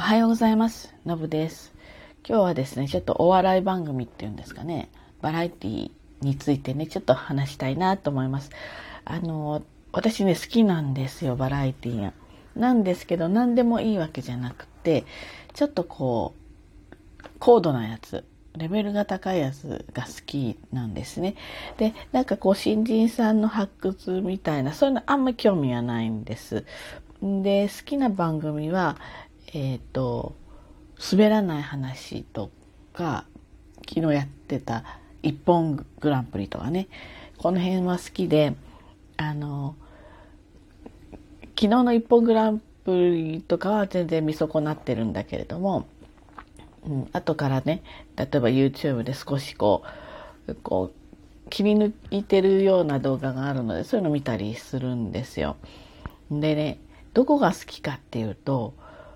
おはようございます。のぶです。今日はですね、ちょっとお笑い番組っていうんですかね、バラエティについてね、ちょっと話したいなと思います。あの、私ね、好きなんですよ、バラエティが。なんですけど、何でもいいわけじゃなくて、ちょっとこう、高度なやつ、レベルが高いやつが好きなんですね。で、なんかこう新人さんの発掘みたいな、そういうのあんま興味はないんです。で、好きな番組は、えっ、ー、と、滑らない話とか、昨日やってた一本グランプリとかね、この辺は好きで、あの、昨日の一本グランプリとかは全然見損なってるんだけれども、うん、後からね例えば YouTube で少しこうこう切り抜いてるような動画があるのでそういうの見たりするんですよ。でねどこが好きかっていうと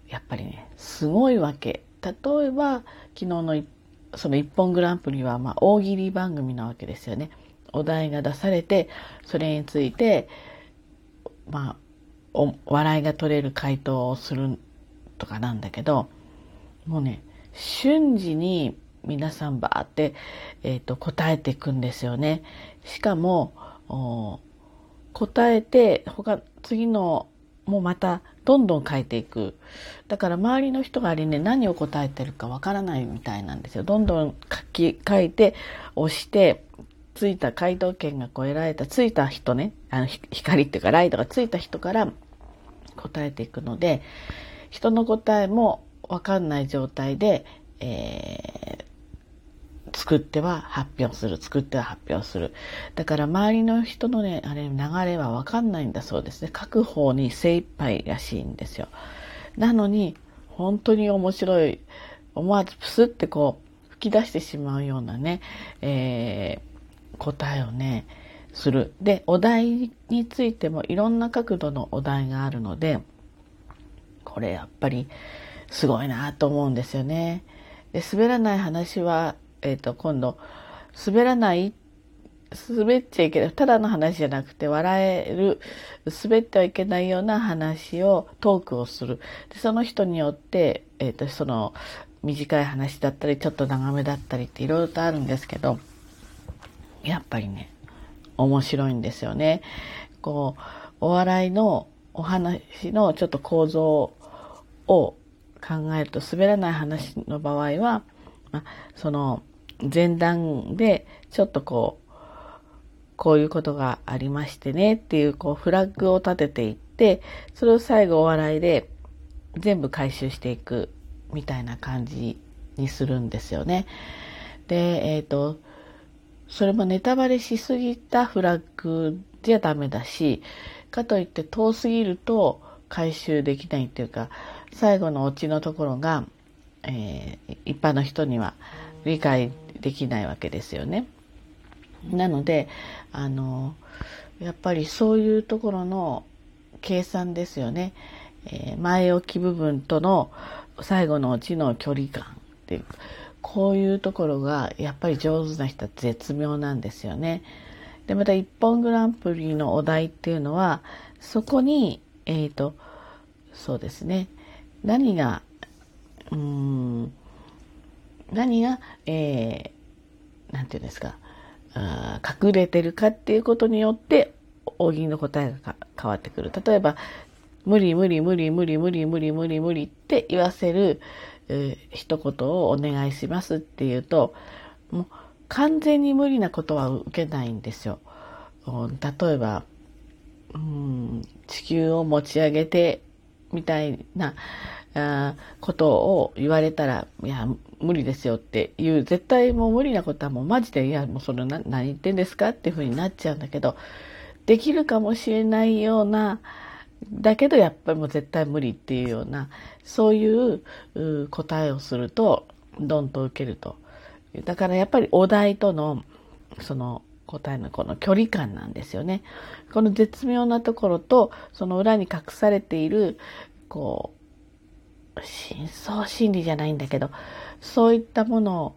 やっぱりねすごいわけ。例えば昨日のその「一本グランプリは」ま、大喜利番組なわけですよね。お題が出されてそれについてまあお笑いが取れる回答をするとかなんだけどもうね瞬時に皆さんバーって、えーと、答えていくんですよね。しかも答えて他次のもうまたどんどん書いていく。だから周りの人があれね何を答えてるかわからないみたいなんですよ。どんどん書き書いて押してついた回答権がこう得られたついた人ねあの光っていうかライトがついた人から答えていくので人の答えもわかんない状態で、えー、作っては発表する、作っては発表する。だから周りの人のね、あれ、流れはわかんないんだそうですね。書く方に精一杯らしいんですよ。なのに、本当に面白い、思わずプスってこう、吹き出してしまうようなね、えー、答えをね、する。で、お題についてもいろんな角度のお題があるので、これやっぱりすごいなと思うんですよね。で滑らない話は、えっ、ー、と、今度、滑らない、滑っちゃいけない、ただの話じゃなくて、笑える、滑ってはいけないような話を、トークをする。でその人によって、えっ、ー、と、その、短い話だったり、ちょっと長めだったりっていろいろとあるんですけど、やっぱりね、面白いんですよね。こう、お笑いのお話のちょっと構造を考えると滑らない話の場合は、まあ、その前段でちょっとこうこういうことがありましてねっていうこうフラッグを立てていってそれを最後お笑いで全部回収していくみたいな感じにするんですよね。で、えっ、ー、と、それもネタバレしすぎたフラッグじゃダメだし、かといって遠すぎると回収できないっていうか、最後のオチのところが、えー、一般の人には理解できないわけですよね。なので、あの、やっぱりそういうところの計算ですよね。えー、前置き部分との最後のオチの距離感っていう、こういうところがやっぱり上手な人は絶妙なんですよね。で、また一本グランプリのお題っていうのは、そこに、えっ、ー、と、そうですね、何が、うん、何が、えー、なんていうんですか、あ隠れてるかっていうことによって、大喜利の答えが変わってくる。例えば、無理無理無理無理無理無理無理無理って言わせる、えー、一言をお願いしますっていうと、もう完全に無理なことは受けないんですよ。例えば、うん、地球を持ち上げてみたいなあことを言われたら、いや、無理ですよっていう、絶対もう無理なことはもうマジで、いや、もうその何言ってんですかっていうふうになっちゃうんだけど、できるかもしれないような、だけどやっぱりもう絶対無理っていうような、そういう答えをすると、どんと受けると。だからやっぱりお題との、その答えのこの距離感なんですよね。この絶妙なところと、その裏に隠されている、こう、深層心理じゃないんだけど、そういったもの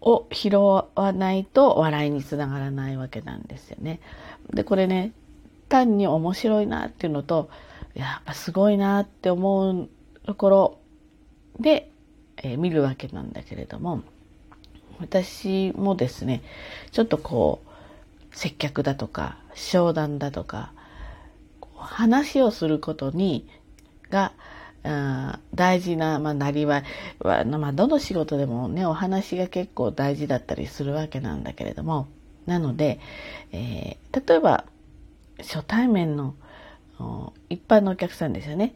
を拾わないと笑いにつながらないわけなんですよね。で、これね、単に面白いなっていうのと、やっぱすごいなって思うところで、えー、見るわけなんだけれども、私もですね、ちょっとこう、接客だとか、商談だとか、話をすることに、が、大事な、まあ、なりわいは、まあ、どの仕事でもね、お話が結構大事だったりするわけなんだけれども、なので、えー、例えば、初対面の一般のお客さんですよね。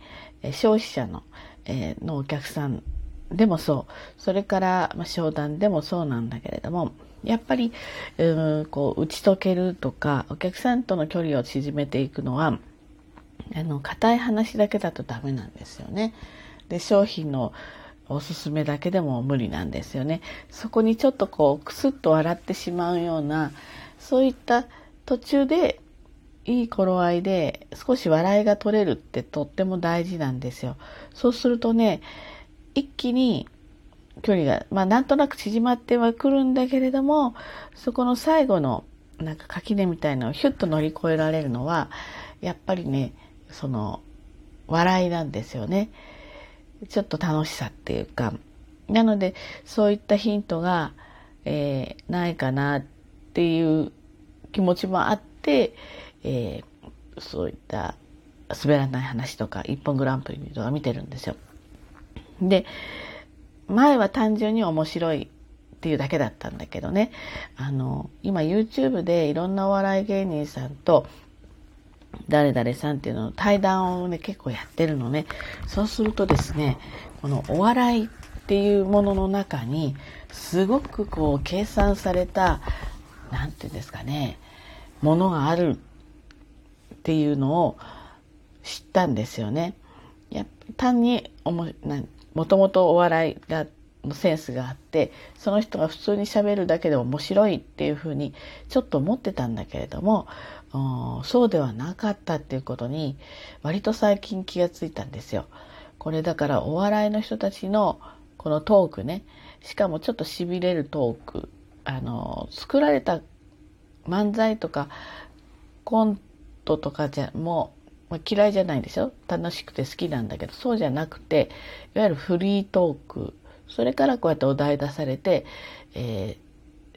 消費者の,、えー、のお客さんでもそう。それから、まあ、商談でもそうなんだけれども、やっぱり、うん、こう、打ち解けるとか、お客さんとの距離を縮めていくのは、あの、硬い話だけだとダメなんですよね。で、商品のおすすめだけでも無理なんですよね。そこにちょっとこう、くすっと笑ってしまうような、そういった途中で、いい頃合いで少し笑いが取れるってとっても大事なんですよ。そうするとね、一気に距離が、まあなんとなく縮まってはくるんだけれども、そこの最後のなんか垣根みたいのをヒュッと乗り越えられるのは、やっぱりね、その、笑いなんですよね。ちょっと楽しさっていうか。なので、そういったヒントが、えー、ないかなっていう気持ちもあって、えー、そういった滑らない話とか、一本グランプリとか見てるんですよ。で、前は単純に面白いっていうだけだったんだけどね、あの、今 YouTube でいろんなお笑い芸人さんと誰々さんっていうの対談をね、結構やってるのね。そうするとですね、このお笑いっていうものの中に、すごくこう計算された、なんていうんですかね、ものがあるっていうのを知ったんですよね。や単にももともとお笑いがのセンスがあってその人が普通にしゃべるだけで面白いっていうふうにちょっと思ってたんだけれどもそうではなかったっていうことに割と最近気がついたんですよ。これだからお笑いの人たちのこのトークねしかもちょっとしびれるトークあの作られた漫才とかコントとかじゃもう、まあ、嫌いじゃないでしょ？楽しくて好きなんだけど。そうじゃなくていわゆるフリートーク。それからこうやってお題出されて、え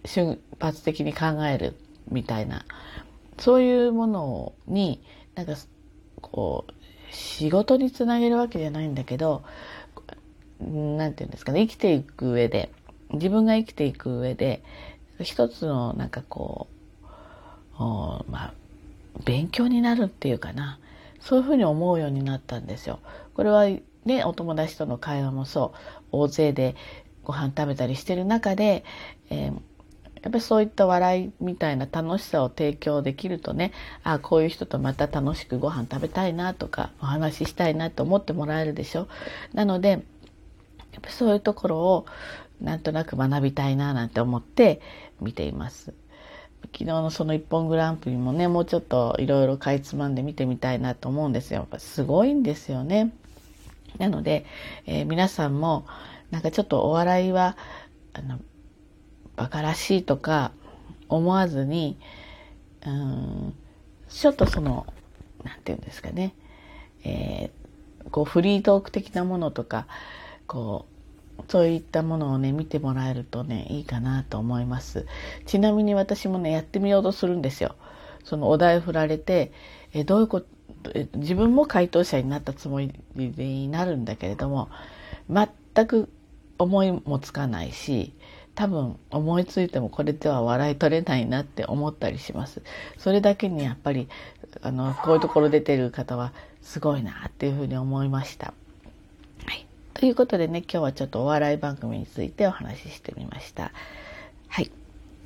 ー、瞬発的に考えるみたいな。そういうものになんかこう仕事につなげるわけじゃないんだけど何て言うんですかね。生きていく上で。自分が生きていく上で一つのなんかこうまあ勉強になるっていうかな。そういうふうに思うようになったんですよ。これはねお友達との会話もそう大勢でご飯食べたりしてる中で、えーやっぱりそういった笑いみたいな楽しさを提供できるとねあこういう人とまた楽しくご飯食べたいなとかお話ししたいなと思ってもらえるでしょなのでやっぱそういうところをなんとなく学びたいななんて思って見ています。昨日のその一本グランプリもねもうちょっといろいろかいつまんで見てみたいなと思うんですよ。やっぱすごいんですよね。なので、えー、皆さんもなんかちょっとお笑いはあの馬鹿らしいとか思わずに、うん、ちょっとその、なんて言うんですかね、えー、こうフリートーク的なものとか、こう、そういったものをね、見てもらえるとね、いいかなと思います。ちなみに私もね、やってみようとするんですよ。そのお題振られて、えどういうこと、自分も回答者になったつもりになるんだけれども、全く思いもつかないし、多分思いついてもこれでは笑い取れないなって思ったりします。それだけにやっぱりあのこういうところ出てる方はすごいなっていうふうに思いました。ということでね今日はちょっとお笑い番組についてお話ししてみました。はい、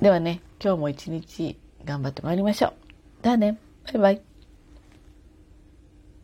ではね今日も一日頑張ってまいりましょう。ではねバイバイ。